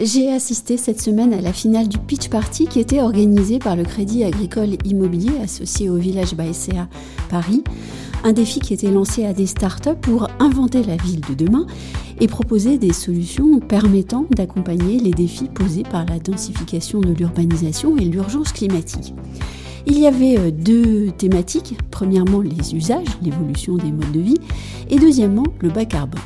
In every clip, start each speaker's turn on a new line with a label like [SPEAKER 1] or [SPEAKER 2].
[SPEAKER 1] j'ai assisté cette semaine à la finale du Pitch Party qui était organisée par le Crédit Agricole Immobilier associé au Village Baessea Paris. Un défi qui était lancé à des startups pour inventer la ville de demain et proposer des solutions permettant d'accompagner les défis posés par la densification de l'urbanisation et l'urgence climatique. Il y avait euh, deux thématiques. Premièrement, les usages, l'évolution des modes de vie, et deuxièmement, le bas carbone.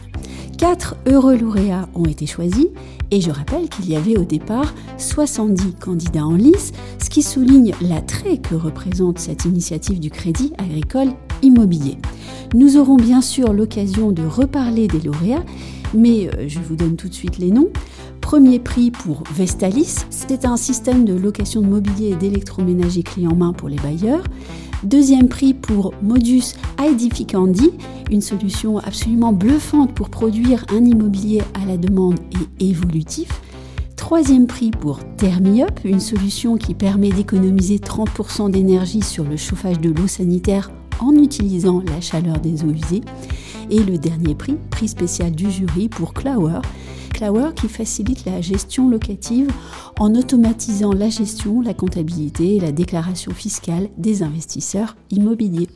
[SPEAKER 1] Quatre heureux lauréats ont été choisis et je rappelle qu'il y avait au départ 70 candidats en lice, ce qui souligne l'attrait que représente cette initiative du Crédit agricole immobilier. Nous aurons bien sûr l'occasion de reparler des lauréats, mais euh, je vous donne tout de suite les noms. Premier prix pour Vestalis, c'est un système de location de mobilier et d'électroménager clé en main pour les bailleurs. Deuxième prix pour Modus Edificandi, une solution absolument bluffante pour produire un immobilier à la demande et évolutif. Troisième prix pour Thermiup, une solution qui permet d'économiser 30% d'énergie sur le chauffage de l'eau sanitaire en utilisant la chaleur des eaux usées. Et le dernier prix, prix spécial du jury pour Clower, Qui facilite la gestion locative en automatisant la gestion, la comptabilité et la déclaration fiscale des investisseurs immobiliers.